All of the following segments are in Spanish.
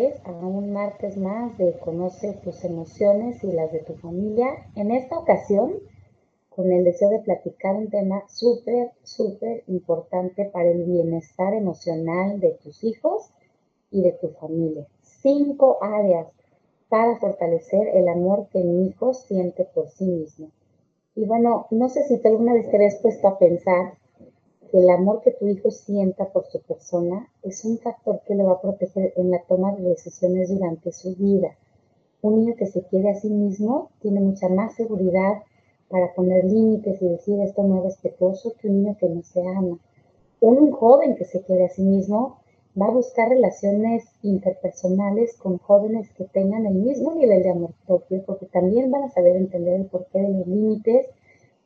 vez a un martes más de Conoce tus emociones y las de tu familia. En esta ocasión, con el deseo de platicar un tema súper, súper importante para el bienestar emocional de tus hijos y de tu familia. Cinco áreas para fortalecer el amor que mi hijo siente por sí mismo. Y bueno, no sé si tú alguna vez te habías puesto a pensar que el amor que tu hijo sienta por su persona es un factor que lo va a proteger en la toma de decisiones durante su vida. Un niño que se quiere a sí mismo tiene mucha más seguridad para poner límites y decir esto no es respetuoso que un niño que no se ama. Un joven que se quiere a sí mismo va a buscar relaciones interpersonales con jóvenes que tengan el mismo nivel de amor propio, porque también van a saber entender el porqué de los límites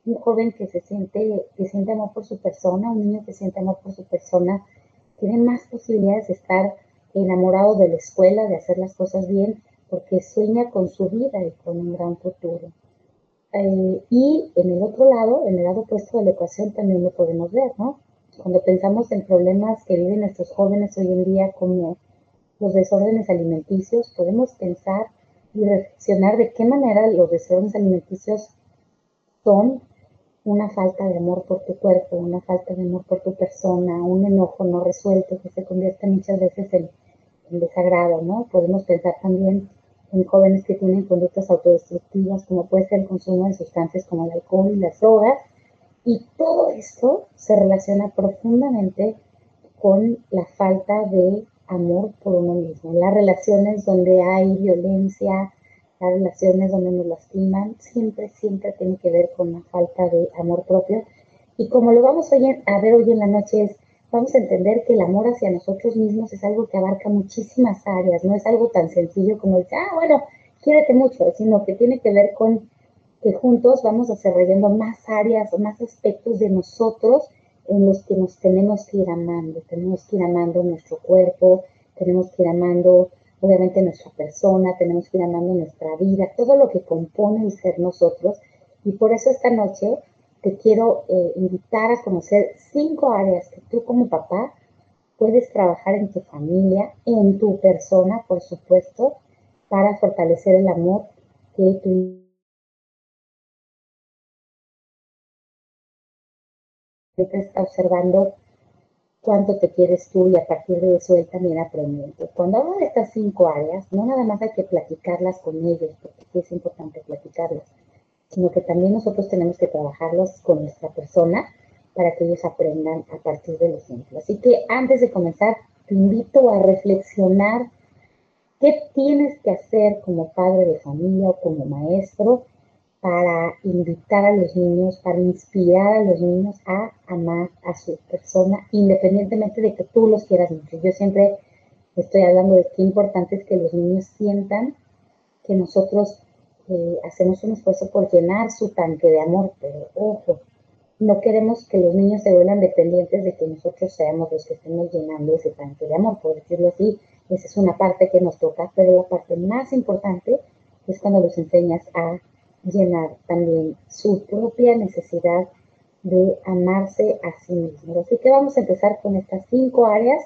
un joven que se siente, que siente amor por su persona, un niño que siente amor por su persona, tiene más posibilidades de estar enamorado de la escuela, de hacer las cosas bien, porque sueña con su vida y con un gran futuro. Eh, y en el otro lado, en el lado opuesto de la ecuación, también lo podemos ver, ¿no? Cuando pensamos en problemas que viven nuestros jóvenes hoy en día, como los desórdenes alimenticios, podemos pensar y reflexionar de qué manera los desórdenes alimenticios son una falta de amor por tu cuerpo, una falta de amor por tu persona, un enojo no resuelto que se convierte muchas veces en, desagrado, ¿no? Podemos pensar también en jóvenes que tienen conductas autodestructivas, como puede ser el consumo de sustancias como el alcohol y las drogas, y todo esto se relaciona profundamente con la falta de amor por uno mismo. Las relaciones donde hay violencia, relaciones donde nos lastiman, siempre, siempre tiene que ver con la falta de amor propio. Y como lo vamos a ver hoy en la noche es, vamos a entender que el amor hacia nosotros mismos es algo que abarca muchísimas áreas, no es algo tan sencillo como decir, ah, bueno, quiérete mucho, sino que tiene que ver con que juntos vamos desarrollando más áreas o más aspectos de nosotros en los que nos tenemos que ir amando. Tenemos que ir amando nuestro cuerpo, tenemos que ir amando obviamente nuestra persona, tenemos que ir amando nuestra vida, todo lo que compone el ser nosotros. Y por eso esta noche te quiero eh, invitar a conocer cinco áreas que tú como papá puedes trabajar en tu familia, en tu persona, por supuesto, para fortalecer el amor que tu está observando cuánto te quieres tú y a partir de eso él también aprende. cuando hablo de estas cinco áreas, no nada más hay que platicarlas con ellos, porque es importante platicarlas, sino que también nosotros tenemos que trabajarlas con nuestra persona para que ellos aprendan a partir del ejemplo. Así que antes de comenzar, te invito a reflexionar qué tienes que hacer como padre de familia o como maestro para invitar a los niños, para inspirar a los niños a amar a su persona, independientemente de que tú los quieras mucho. Yo siempre estoy hablando de qué importante es que los niños sientan que nosotros eh, hacemos un esfuerzo por llenar su tanque de amor, pero ojo, no queremos que los niños se vuelvan dependientes de que nosotros seamos los que estemos llenando ese tanque de amor, por decirlo así. Esa es una parte que nos toca, pero la parte más importante es cuando los enseñas a llenar también su propia necesidad de amarse a sí mismo. Así que vamos a empezar con estas cinco áreas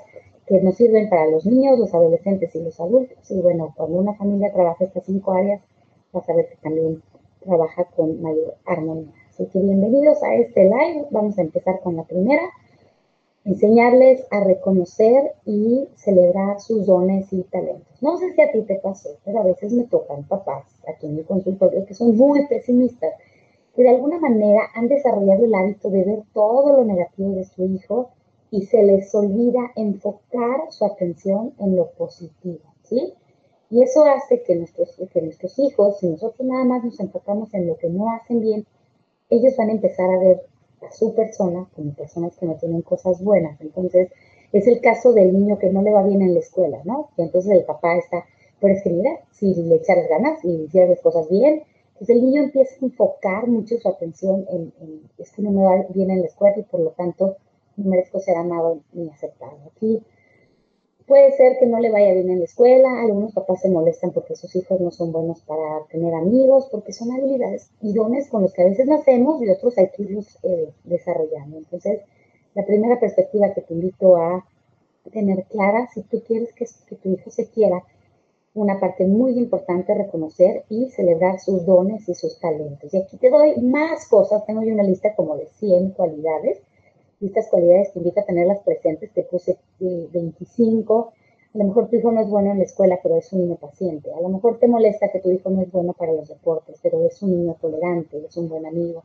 que nos sirven para los niños, los adolescentes y los adultos. Y bueno, cuando una familia trabaja estas cinco áreas, vas a ver que también trabaja con mayor armonía. Así que bienvenidos a este live. Vamos a empezar con la primera, enseñarles a reconocer y celebrar sus dones y talentos. No sé si a ti te pasó, pero a veces me tocan papás aquí en mi consultorio que son muy pesimistas, que de alguna manera han desarrollado el hábito de ver todo lo negativo de su hijo y se les olvida enfocar su atención en lo positivo, ¿sí? Y eso hace que nuestros, que nuestros hijos, si nosotros nada más nos enfocamos en lo que no hacen bien, ellos van a empezar a ver a su persona como personas que no tienen cosas buenas. Entonces, es el caso del niño que no le va bien en la escuela, ¿no? Y entonces el papá está, pero es que mira, si le echas ganas y hicieras las cosas bien, pues el niño empieza a enfocar mucho su atención en, en, es que no me va bien en la escuela y por lo tanto no merezco ser amado ni aceptado. Aquí Puede ser que no le vaya bien en la escuela, algunos papás se molestan porque sus hijos no son buenos para tener amigos, porque son habilidades y dones con los que a veces nacemos y otros hay que irlos eh, desarrollando. Entonces, la primera perspectiva que te invito a tener clara si tú quieres que, tu hijo se quiera, una parte muy importante reconocer y celebrar sus dones y sus talentos. Y aquí te doy más cosas, tengo yo una lista como de 100 cualidades, estas cualidades te invito a tenerlas presentes, te puse 25, a lo mejor tu hijo no es bueno en la escuela, pero es un niño paciente, a lo mejor te molesta que tu hijo no es bueno para los deportes, pero es un niño tolerante, es un buen amigo,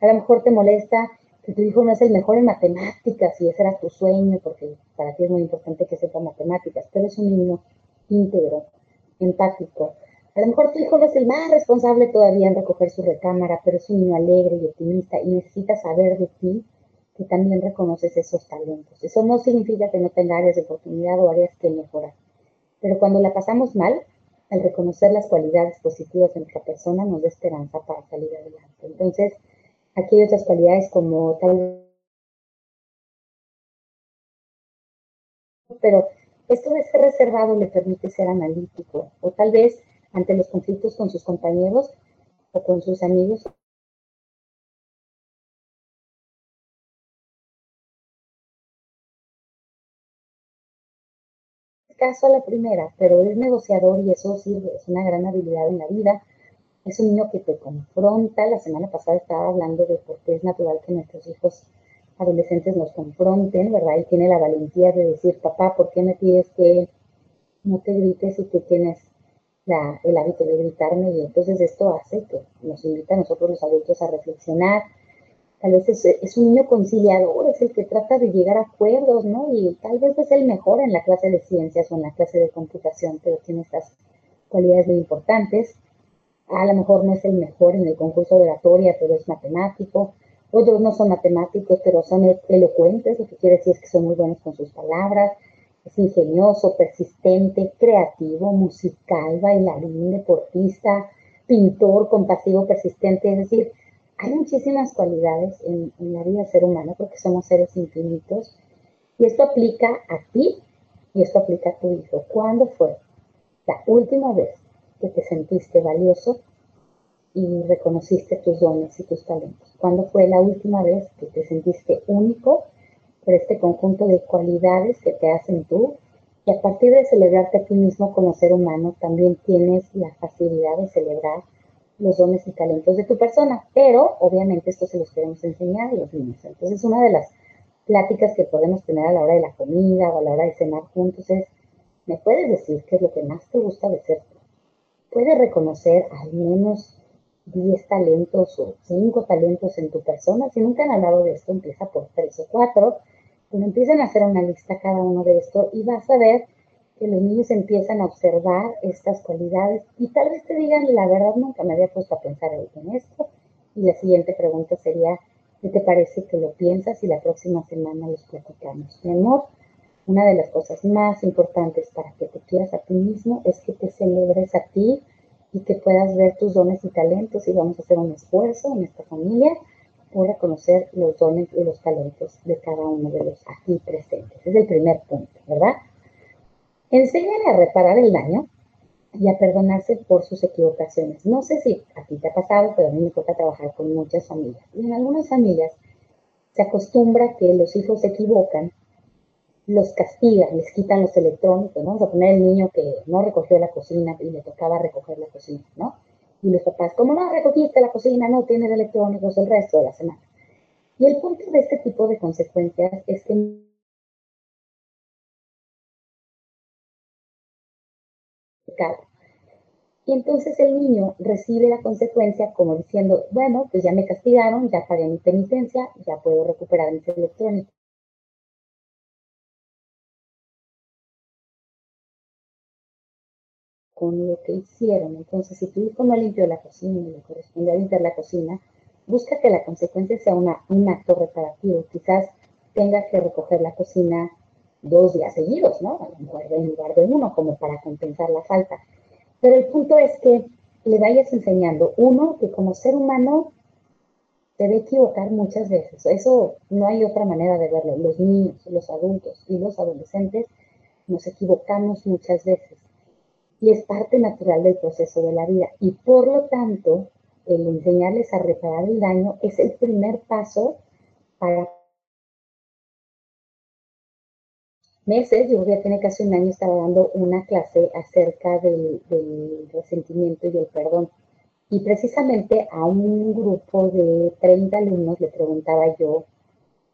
a lo mejor te molesta que tu hijo no es el mejor en matemáticas y ese era tu sueño, porque para ti es muy importante que sepa matemáticas, pero es un niño íntegro, empático. A lo mejor tu hijo no es el más responsable todavía en recoger su recámara, pero es un niño alegre y optimista y necesita saber de ti que también reconoces esos talentos. Eso no significa que no tenga áreas de oportunidad o áreas que mejorar. Pero cuando la pasamos mal, al reconocer las cualidades positivas de nuestra persona nos da esperanza para salir adelante. Entonces, aquí hay otras cualidades como tal pero esto de ser reservado le permite ser analítico o tal vez ante los conflictos con sus compañeros o con sus amigos. Caso a la primera, pero es negociador y eso sirve, es una gran habilidad en la vida. Es un niño que te confronta. La semana pasada estaba hablando de por qué es natural que nuestros hijos adolescentes nos confronten, ¿verdad? Y tiene la valentía de decir, papá, ¿por qué me pides que no te grites si tú tienes el hábito de gritarme? Y entonces esto hace que nos invita a nosotros los adultos a reflexionar. Tal vez es, un niño conciliador, es el que trata de llegar a acuerdos, ¿no? Y tal vez es el mejor en la clase de ciencias o en la clase de computación, pero tiene estas cualidades muy importantes. A lo mejor no es el mejor en el concurso de oratoria, pero es matemático otros no son matemáticos, pero son e-, elocuentes, lo que quiere decir es que son muy buenos con sus palabras. Es ingenioso, persistente, creativo, musical, bailarín, deportista, pintor, compasivo, persistente. Es decir, hay muchísimas cualidades en, la vida del ser humano porque somos seres infinitos. Y esto aplica a ti y esto aplica a tu hijo. ¿Cuándo fue la última vez que te sentiste valioso y reconociste tus dones y tus talentos? ¿Cuándo fue la última vez que te sentiste único por este conjunto de cualidades que te hacen tú? Y a partir de celebrarte a ti mismo como ser humano, también tienes la facilidad de celebrar los dones y talentos de tu persona. Pero obviamente esto se los queremos enseñar a los niños. Entonces una de las pláticas que podemos tener a la hora de la comida o a la hora de cenar juntos es, ¿me puedes decir qué es lo que más te gusta de ser tú? ¿Puedes reconocer al menos 10 talentos o 5 talentos en tu persona. Si nunca han hablado de esto, empieza por 3 o 4. Cuando empiecen a hacer una lista cada uno de esto y vas a ver que los niños empiezan a observar estas cualidades y tal vez te digan, la verdad nunca me había puesto a pensar en esto. Y la siguiente pregunta sería, ¿qué te parece que lo piensas y la próxima semana los platicamos? Mi amor, una de las cosas más importantes para que te quieras a ti mismo es que te celebres a ti, y que puedas ver tus dones y talentos y vamos a hacer un esfuerzo en esta familia por reconocer los dones y los talentos de cada uno de los aquí presentes. Es el primer punto, ¿verdad? Enséñale a reparar el daño y a perdonarse por sus equivocaciones. No sé si a ti te ha pasado, pero a mí me toca trabajar con muchas familias. Y en algunas familias se acostumbra que los hijos se equivocan los castigan, les quitan los electrónicos, ¿no? Vamos a poner el niño que no recogió la cocina y le tocaba recoger la cocina, ¿no? Y los papás, como no recogiste la cocina, no tienes electrónicos el resto de la semana. Y el punto de este tipo de consecuencias es que y entonces el niño recibe la consecuencia como diciendo, bueno, pues ya me castigaron, ya pagué mi penitencia, ya puedo recuperar mis electrónicos. con lo que hicieron. Entonces, si tu hijo no limpió la cocina y le corresponde a limpiar la cocina, busca que la consecuencia sea una, un acto reparativo. Quizás tengas que recoger la cocina dos días seguidos, ¿no? En lugar de uno, como para compensar la falta. Pero el punto es que le vayas enseñando, uno, que como ser humano debe equivocar muchas veces. Eso no hay otra manera de verlo. Los niños, los adultos y los adolescentes nos equivocamos muchas veces y es parte natural del proceso de la vida. Y por lo tanto, el enseñarles a reparar el daño es el primer paso para meses, yo ya tiene casi un año, estaba dando una clase acerca del, resentimiento y el perdón. Y precisamente a un grupo de 30 alumnos le preguntaba yo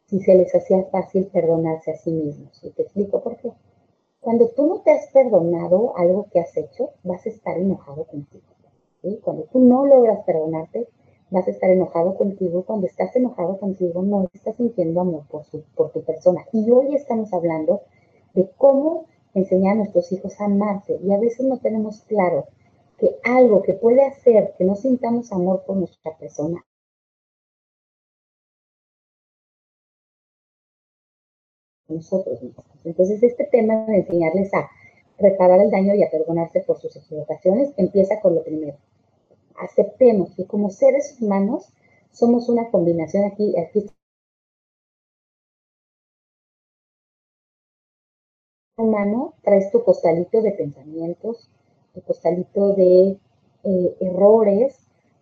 si se les hacía fácil perdonarse a sí mismos. Y te explico por qué. Cuando tú no te has perdonado algo que has hecho, vas a estar enojado contigo. Cuando tú no logras perdonarte, vas a estar enojado contigo. Cuando estás enojado contigo, no estás sintiendo amor por, por tu persona. Y hoy estamos hablando de cómo enseñar a nuestros hijos a amarse. Y a veces no tenemos claro que algo que puede hacer que no sintamos amor por nuestra persona nosotros mismos. Entonces, este tema de enseñarles a reparar el daño y a perdonarse por sus equivocaciones empieza con lo primero. Aceptemos que como seres humanos somos una combinación aquí, aquí humano, traes tu costalito de pensamientos, tu costalito de eh, errores,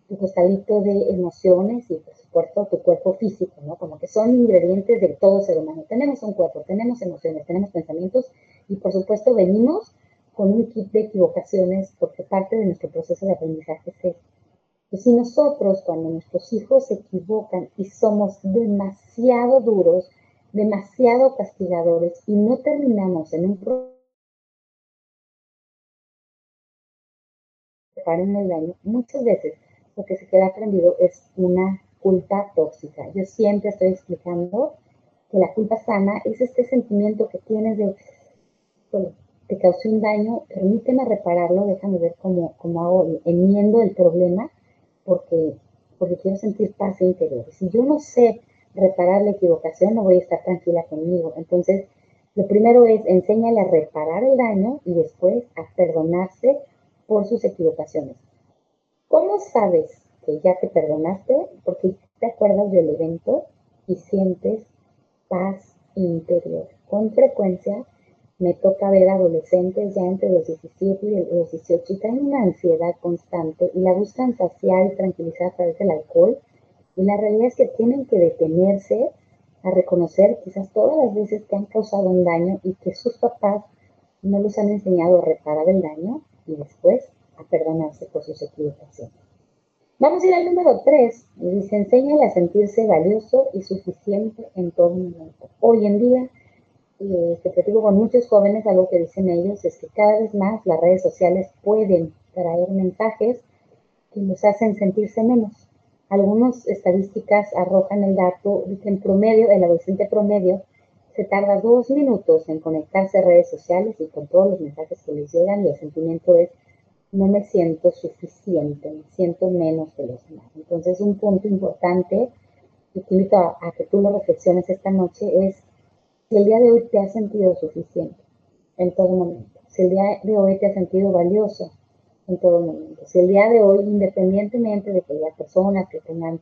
tu costalito de emociones y por supuesto tu cuerpo físico, ¿no? Como que son ingredientes de todo ser humano. Tenemos un cuerpo, tenemos emociones, tenemos pensamientos y por supuesto venimos con un kit de equivocaciones porque parte de nuestro proceso de aprendizaje es eso. Y si nosotros cuando nuestros hijos se equivocan y somos demasiado duros, demasiado castigadores y no terminamos en un en el daño, muchas veces lo que se queda aprendido es una culpa tóxica. Yo siempre estoy explicando que la culpa sana es este sentimiento que tienes de, te causé un daño, permíteme repararlo, déjame ver cómo, cómo hago, enmiendo el problema, porque, porque quiero sentir paz interior. Si yo no sé reparar la equivocación, no voy a estar tranquila conmigo. Entonces, lo primero es enséñale a reparar el daño y después a perdonarse por sus equivocaciones. ¿Cómo sabes que ya te perdonaste? Porque te acuerdas del evento y sientes paz interior. Con frecuencia me toca ver adolescentes ya entre los 17 y los 18 y traen una ansiedad constante y la buscan saciar y tranquilizar a través del alcohol y la realidad es que tienen que detenerse a reconocer quizás todas las veces que han causado un daño y que sus papás no los han enseñado a reparar el daño y después a perdonarse por sus equivocaciones. Vamos a ir al número 3. Dice, enséñale a sentirse valioso y suficiente en todo momento. Hoy en día, eh, te digo con muchos jóvenes, algo que dicen ellos es que cada vez más las redes sociales pueden traer mensajes que nos hacen sentirse menos algunas estadísticas arrojan el dato de que en promedio, el adolescente promedio, se tarda dos minutos en conectarse a redes sociales y con todos los mensajes que les llegan y el sentimiento es no me siento suficiente, me siento menos que los demás. Entonces un punto importante y te invito a, a que tú lo reflexiones esta noche es si el día de hoy te has sentido suficiente en todo momento, si el día de hoy te has sentido valioso, en todo momento. Si el día de hoy, independientemente de que haya personas que tengan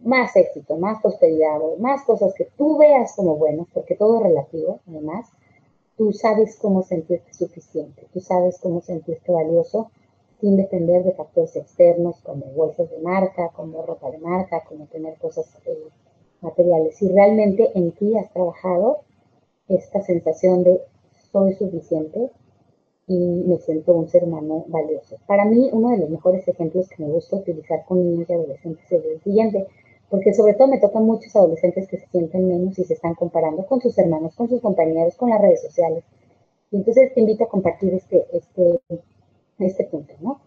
más éxito, más prosperidad, más cosas que tú veas como buenas, porque todo es relativo, además, tú sabes cómo sentirte suficiente, tú sabes cómo sentirte valioso sin depender de factores externos como bolsas de marca, como ropa de marca, como tener cosas eh, materiales. Si realmente en ti has trabajado esta sensación de soy suficiente, y me siento un ser humano valioso. Para mí, uno de los mejores ejemplos que me gusta utilizar con niños y adolescentes es el siguiente, porque sobre todo me tocan muchos adolescentes que se sienten menos y se están comparando con sus hermanos, con sus compañeros, con las redes sociales. Y entonces te invito a compartir este, este, este punto, ¿no?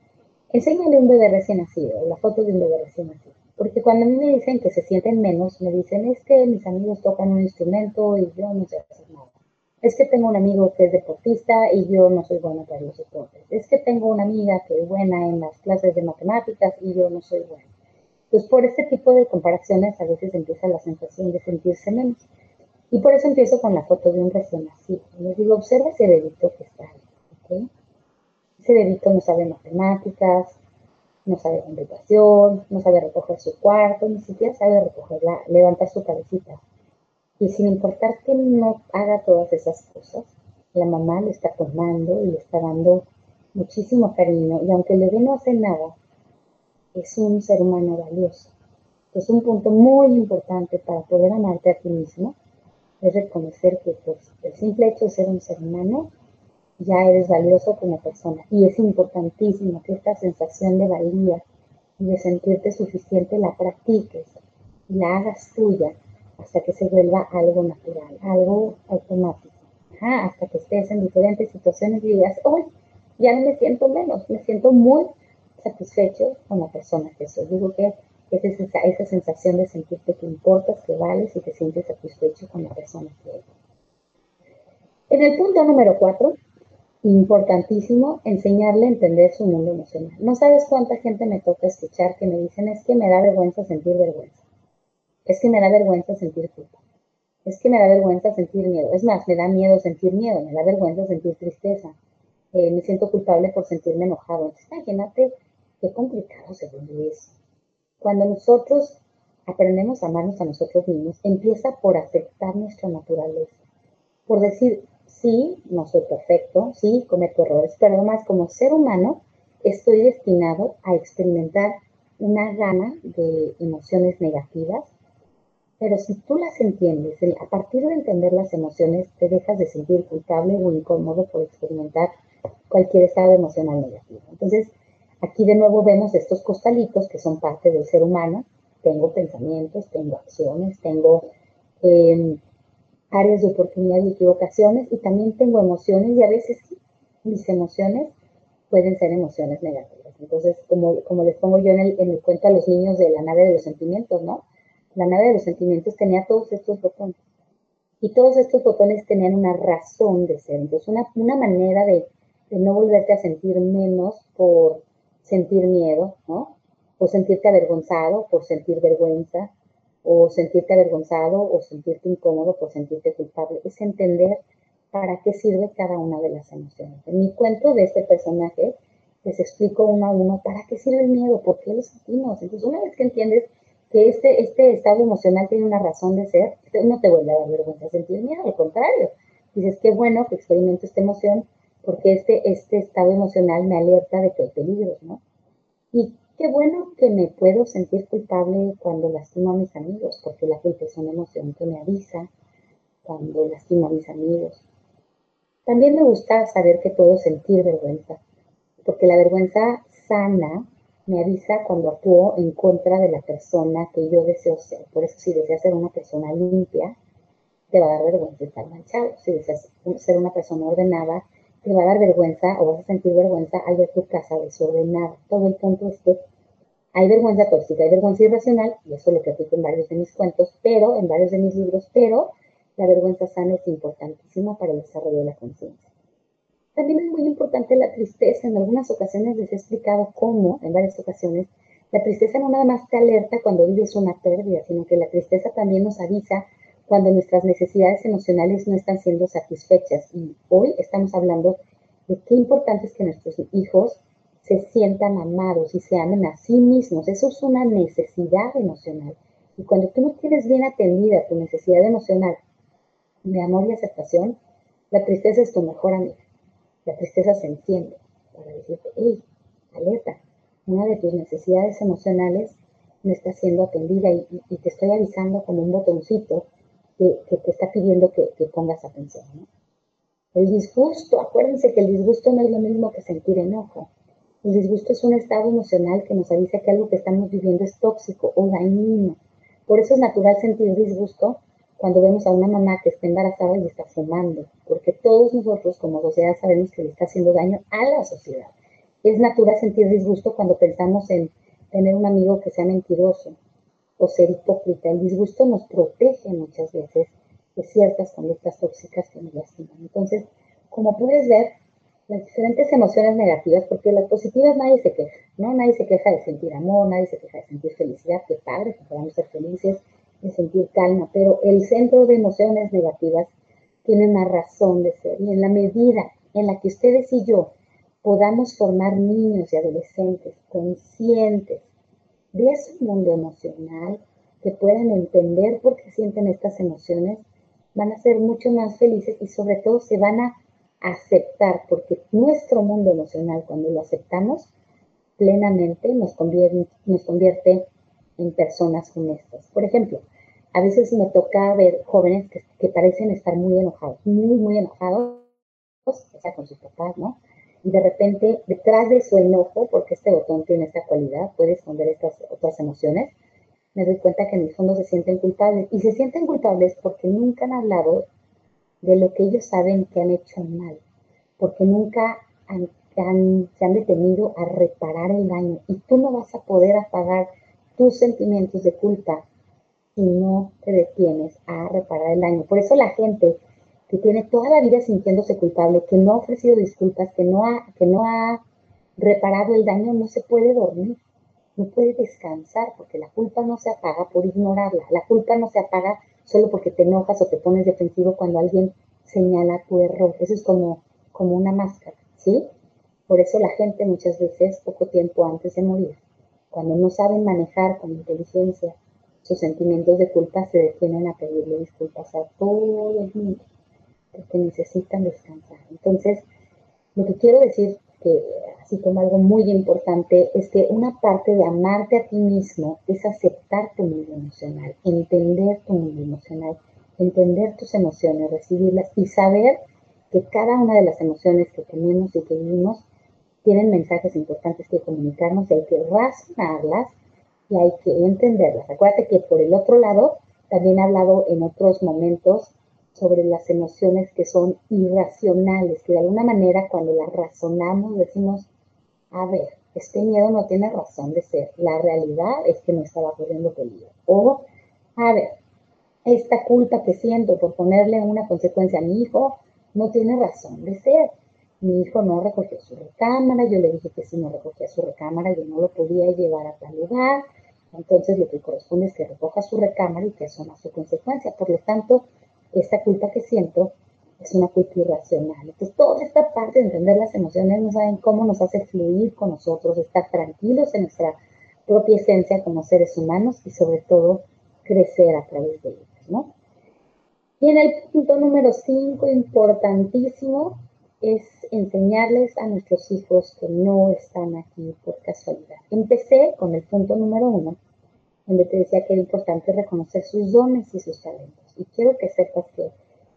Enséñale un bebé recién nacido, la foto de un bebé recién nacido. Porque cuando a mí me dicen que se sienten menos, me dicen, es que mis amigos tocan un instrumento y yo no sé hacer nada. Es que tengo un amigo que es deportista y yo no soy bueno para los deportes. Es que tengo una amiga que es buena en las clases de matemáticas y yo no soy buena. Entonces, por este tipo de comparaciones a veces empieza la sensación de sentirse menos. Y por eso empiezo con la foto de un recién nacido. Les digo, observa ese bebito que está ahí. Ese bebito no sabe matemáticas, no sabe computación, no sabe recoger su cuarto, ni siquiera sabe recogerla, levantar su cabecita. Y sin importar que no haga todas esas cosas, la mamá le está tomando y le está dando muchísimo cariño. Y aunque el bebé no hace nada, es un ser humano valioso. Es un punto muy importante para poder amarte a ti mismo. es reconocer que pues, el simple hecho de ser un ser humano, ya eres valioso como persona. Y es importantísimo que esta sensación de valía y de sentirte suficiente la practiques y la hagas tuya hasta que se vuelva algo natural, algo automático. hasta que estés en diferentes situaciones y digas, hoy ya no me siento menos, me siento muy satisfecho con la persona que soy. Digo que es esa, esa sensación de sentirte que importas, que vales y te sientes satisfecho con la persona que eres. En el punto número cuatro, importantísimo enseñarle a entender su mundo emocional. No sabes cuánta gente me toca escuchar que me dicen es que me da vergüenza sentir vergüenza. Es que me da vergüenza sentir culpa. Es que me da vergüenza sentir miedo. Es más, me da miedo sentir miedo, me da vergüenza sentir tristeza. Eh, me siento culpable por sentirme enojado. Entonces, imagínate qué complicado se vuelve eso. Cuando nosotros aprendemos a amarnos a nosotros mismos, empieza por aceptar nuestra naturaleza. Por decir, sí, no soy perfecto, sí, cometo errores, pero además como ser humano estoy destinado a experimentar una gama de emociones negativas, pero si tú las entiendes, a partir de entender las emociones, te dejas de sentir culpable o incómodo por experimentar cualquier estado emocional negativo. Entonces, aquí de nuevo vemos estos costalitos que son parte del ser humano. Tengo pensamientos, tengo acciones, tengo eh, áreas de oportunidad y equivocaciones y también tengo emociones y a veces mis emociones pueden ser emociones negativas. Entonces, como, como les pongo yo en el, en el cuento a los niños de la nave de los sentimientos, ¿no? La nave de los sentimientos tenía todos estos botones y todos estos botones tenían una razón de ser. Entonces, una, una manera de, de no volverte a sentir menos por sentir miedo, ¿no? O sentirte avergonzado por sentir vergüenza, o sentirte avergonzado o sentirte incómodo por sentirte culpable. Es entender para qué sirve cada una de las emociones. En mi cuento de este personaje les explico uno a uno para qué sirve el miedo, por qué lo sentimos. Entonces, una vez que entiendes que este, este estado emocional tiene una razón de ser, no te vuelve a dar vergüenza sentir miedo, al contrario. Dices, qué bueno que experimento esta emoción porque este, este estado emocional me alerta de que hay peligros, ¿no? Y Qué bueno que me puedo sentir culpable cuando lastimo a mis amigos, porque la culpa es una emoción que me avisa cuando lastimo a mis amigos. También me gusta saber que puedo sentir vergüenza, porque la vergüenza sana me avisa cuando actúo en contra de la persona que yo deseo ser. Por eso si deseas ser una persona limpia, te va a dar vergüenza estar manchado. Si deseas ser una persona ordenada, te va a dar vergüenza o vas a sentir vergüenza al ver tu casa desordenada. Todo el punto es que hay vergüenza tóxica, hay vergüenza irracional, y eso lo platico en varios de mis cuentos, pero, en varios de mis libros, pero la vergüenza sana es importantísima para el desarrollo de la conciencia. También es muy importante la tristeza. En algunas ocasiones les he explicado cómo, en varias ocasiones, la tristeza no nada más te alerta cuando vives una pérdida, sino que la tristeza también nos avisa cuando nuestras necesidades emocionales no están siendo satisfechas. Y hoy estamos hablando de qué importante es que nuestros hijos se sientan amados y se amen a sí mismos. Eso es una necesidad emocional. Y cuando tú no tienes bien atendida tu necesidad emocional de amor y aceptación, la tristeza es tu mejor amiga. La tristeza se enciende para decirte, hey, alerta, una de tus necesidades emocionales no está siendo atendida y, te estoy avisando como un botoncito que, te está pidiendo que, que pongas atención. El disgusto, acuérdense que el disgusto no es lo mismo que sentir enojo. El disgusto es un estado emocional que nos avisa que algo que estamos viviendo es tóxico o dañino. Por eso es natural sentir disgusto cuando vemos a una mamá que está embarazada y está fumando, porque todos nosotros como sociedad sabemos que le está haciendo daño a la sociedad. Es natural sentir disgusto cuando pensamos en tener un amigo que sea mentiroso o ser hipócrita. El disgusto nos protege muchas veces de ciertas conductas tóxicas que nos lastiman. Entonces, como puedes ver, las diferentes emociones negativas, porque las positivas nadie se queja, ¿no? Nadie se queja de sentir amor, nadie se queja de sentir felicidad, qué padre que podamos ser felices, de sentir calma, pero el centro de emociones negativas tiene una razón de ser. Y en la medida en la que ustedes y yo podamos formar niños y adolescentes conscientes de su mundo emocional, que puedan entender por qué sienten estas emociones, van a ser mucho más felices y sobre todo se van a aceptar, porque nuestro mundo emocional, cuando lo aceptamos plenamente, nos convierte, nos convierte en personas honestas. Por ejemplo, a veces me toca ver jóvenes que, parecen estar muy enojados, muy, muy enojados, o sea, con sus papás, ¿no? Y de repente, detrás de su enojo, porque este botón tiene esta cualidad, puede esconder estas otras emociones, me doy cuenta que en el fondo se sienten culpables. Y se sienten culpables porque nunca han hablado de lo que ellos saben que han hecho mal, porque nunca han, se han detenido a reparar el daño. Y tú no vas a poder apagar tus sentimientos de culpa si no te detienes a reparar el daño. Por eso la gente que tiene toda la vida sintiéndose culpable, que no ha ofrecido disculpas, que no ha, que no ha reparado el daño, no se puede dormir, no puede descansar, porque la culpa no se apaga por ignorarla. La culpa no se apaga solo porque te enojas o te pones defensivo cuando alguien señala tu error. Eso es como, como una máscara, ¿sí? Por eso la gente muchas veces, poco tiempo antes de morir, cuando no saben manejar con inteligencia sus sentimientos de culpa, se detienen a pedirle disculpas a todo el mundo, porque necesitan descansar. Entonces, lo que quiero decir, que así como algo muy importante, es que una parte de amarte a ti mismo es aceptar tu mundo emocional, entender tu mundo emocional, entender tus emociones, recibirlas y saber que cada una de las emociones que tenemos y que vivimos tienen mensajes importantes que comunicarnos y hay que razonarlas y hay que entenderlas. Acuérdate que por el otro lado, también he hablado en otros momentos sobre las emociones que son irracionales, que de alguna manera cuando las razonamos decimos, a ver, este miedo no tiene razón de ser, la realidad es que no estaba corriendo peligro. O, a ver, esta culpa que siento por ponerle una consecuencia a mi hijo no tiene razón de ser mi hijo no recogió su recámara, yo le dije que si no recogía su recámara yo no lo podía llevar a tal lugar, entonces lo que corresponde es que recoja su recámara y que no su consecuencia. Por lo tanto, esta culpa que siento es una culpa irracional. Entonces, toda esta parte de entender las emociones no saben cómo nos hace fluir con nosotros, estar tranquilos en nuestra propia esencia como seres humanos y sobre todo crecer a través de ellas, ¿no? Y en el punto número 5, importantísimo, es enseñarles a nuestros hijos que no están aquí por casualidad. Empecé con el punto número uno, donde te decía que era importante reconocer sus dones y sus talentos. Y quiero que sepas que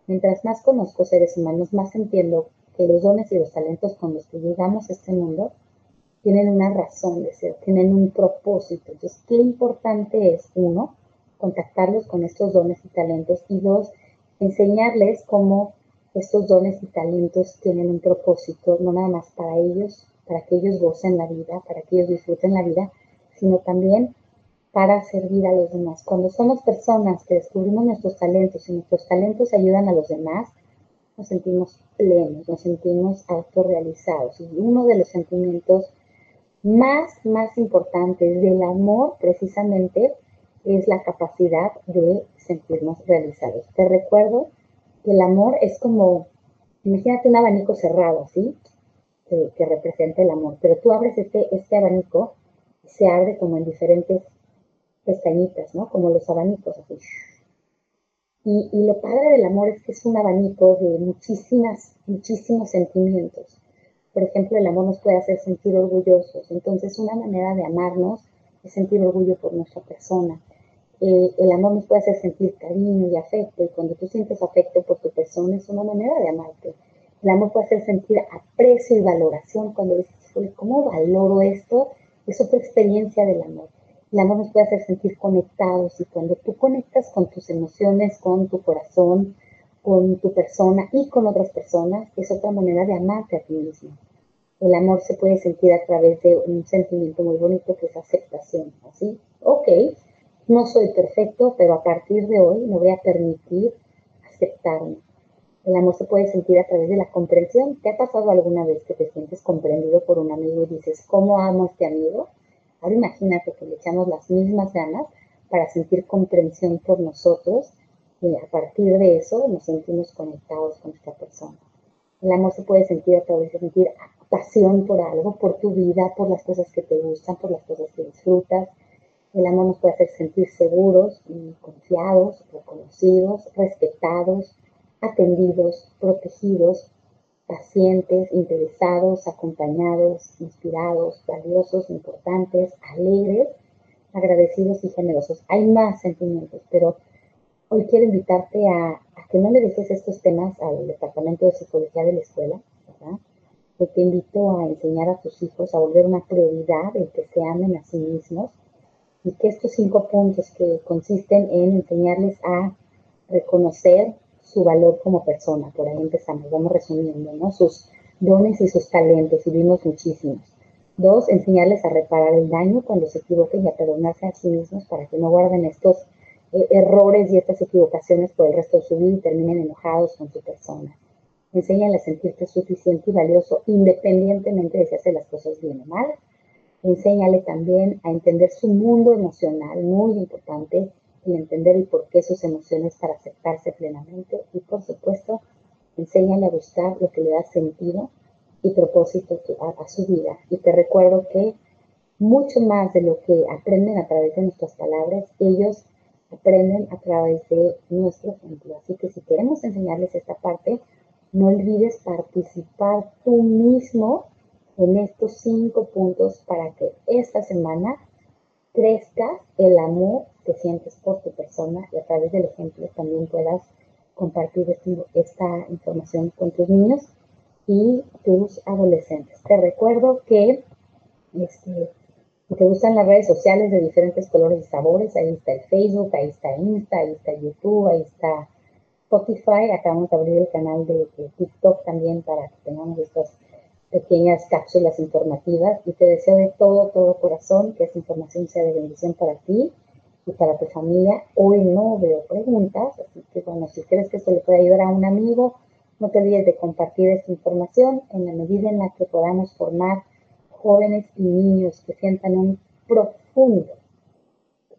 mientras más conozco seres humanos, más entiendo que los dones y los talentos con los que llegamos a este mundo tienen una razón de ser, tienen un propósito. Entonces, qué importante es, uno, contactarlos con estos dones y talentos y dos, enseñarles cómo estos dones y talentos tienen un propósito, no nada más para ellos, para que ellos gocen la vida, para que ellos disfruten la vida, sino también para servir a los demás. Cuando somos personas que descubrimos nuestros talentos y nuestros talentos ayudan a los demás, nos sentimos plenos, nos sentimos autorrealizados. Y uno de los sentimientos más, más importantes del amor, precisamente, es la capacidad de sentirnos realizados. Te recuerdo el amor es como, imagínate un abanico cerrado, ¿sí? Que, representa el amor, pero tú abres este, este abanico y se abre como en diferentes pestañitas, ¿no? Como los abanicos, así. Y, y, lo padre del amor es que es un abanico de muchísimas, muchísimos sentimientos. Por ejemplo, el amor nos puede hacer sentir orgullosos. Entonces, una manera de amarnos es sentir orgullo por nuestra persona. Eh, el amor nos puede hacer sentir cariño y afecto, y cuando tú sientes afecto por tu persona es una manera de amarte. El amor puede hacer sentir aprecio y valoración cuando dices, ¿cómo valoro esto? Es otra experiencia del amor. El amor nos puede hacer sentir conectados y cuando tú conectas con tus emociones, con tu corazón, con tu persona y con otras personas, es otra manera de amarte a ti mismo. El amor se puede sentir a través de un sentimiento muy bonito que es aceptación, ¿así? Ok, no soy perfecto, pero a partir de hoy me voy a permitir aceptarme. El amor se puede sentir a través de la comprensión. ¿Te ha pasado alguna vez que te sientes comprendido por un amigo y dices, ¿cómo amo a este amigo? Ahora imagínate que le echamos las mismas ganas para sentir comprensión por nosotros y a partir de eso nos sentimos conectados con esta persona. El amor se puede sentir a través de sentir pasión por algo, por tu vida, por las cosas que te gustan, por las cosas que disfrutas, el amor nos puede hacer sentir seguros confiados, reconocidos, respetados, atendidos, protegidos, pacientes, interesados, acompañados, inspirados, valiosos, importantes, alegres, agradecidos y generosos. Hay más sentimientos, pero hoy quiero invitarte a, que no le dejes estos temas al departamento de psicología de la escuela, ¿verdad? Te invito a enseñar a tus hijos a volver una prioridad el que se amen a sí mismos y que estos cinco puntos que consisten en enseñarles a reconocer su valor como persona, por ahí empezamos, vamos resumiendo, ¿no? Sus dones y sus talentos, y vimos muchísimos. Dos, enseñarles a reparar el daño cuando se equivoquen y a perdonarse a sí mismos para que no guarden estos eh, errores y estas equivocaciones por el resto de su vida y terminen enojados con su persona. Enséñale a sentirte suficiente y valioso independientemente de si hace las cosas bien o mal. Enséñale también a entender su mundo emocional, muy importante, y entender el porqué sus emociones para aceptarse plenamente. Y por supuesto, enséñale a buscar lo que le da sentido y propósito a, su vida. Y te recuerdo que mucho más de lo que aprenden a través de nuestras palabras, ellos aprenden a través de nuestro ejemplo. Así que si queremos enseñarles esta parte, no olvides participar tú mismo en estos cinco puntos para que esta semana crezca el amor que sientes por tu persona y a través del ejemplo también puedas compartir esta información con tus niños y tus adolescentes. Te recuerdo que este, te gustan las redes sociales de diferentes colores y sabores, ahí está el Facebook, ahí está Insta, ahí está YouTube, ahí está Spotify. Acabamos de abrir el canal de, TikTok también para que tengamos estas pequeñas cápsulas informativas y te deseo de todo, todo corazón que esta información sea de bendición para ti y para tu familia. Hoy no veo preguntas, así que bueno, si crees que esto le puede ayudar a un amigo, no te olvides de compartir esta información en la medida en la que podamos formar jóvenes y niños que sientan un profundo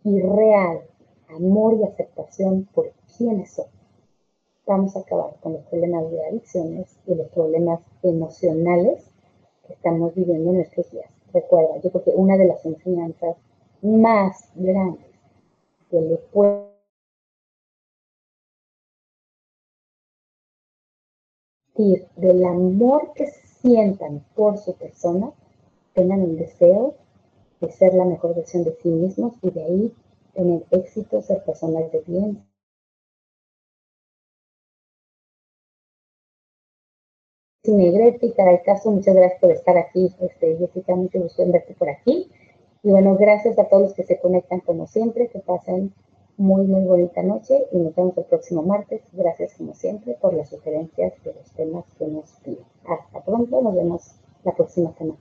y real amor y aceptación por quienes son. Vamos a acabar con los problemas de adicciones y los problemas emocionales que estamos viviendo en nuestros días. Recuerda, yo creo que una de las enseñanzas más grandes que le puede del amor que sientan por su persona tengan el deseo de ser la mejor versión de sí mismos y de ahí tener éxito, ser personas de bien. Negrete y caso, muchas gracias por estar aquí. Este, Jessica, mucho gusto en verte por aquí. Y bueno, gracias a todos los que se conectan como siempre, que pasen muy, muy bonita noche y nos vemos el próximo martes. Gracias como siempre por las sugerencias de los temas que nos piden. Hasta pronto, nos vemos la próxima semana.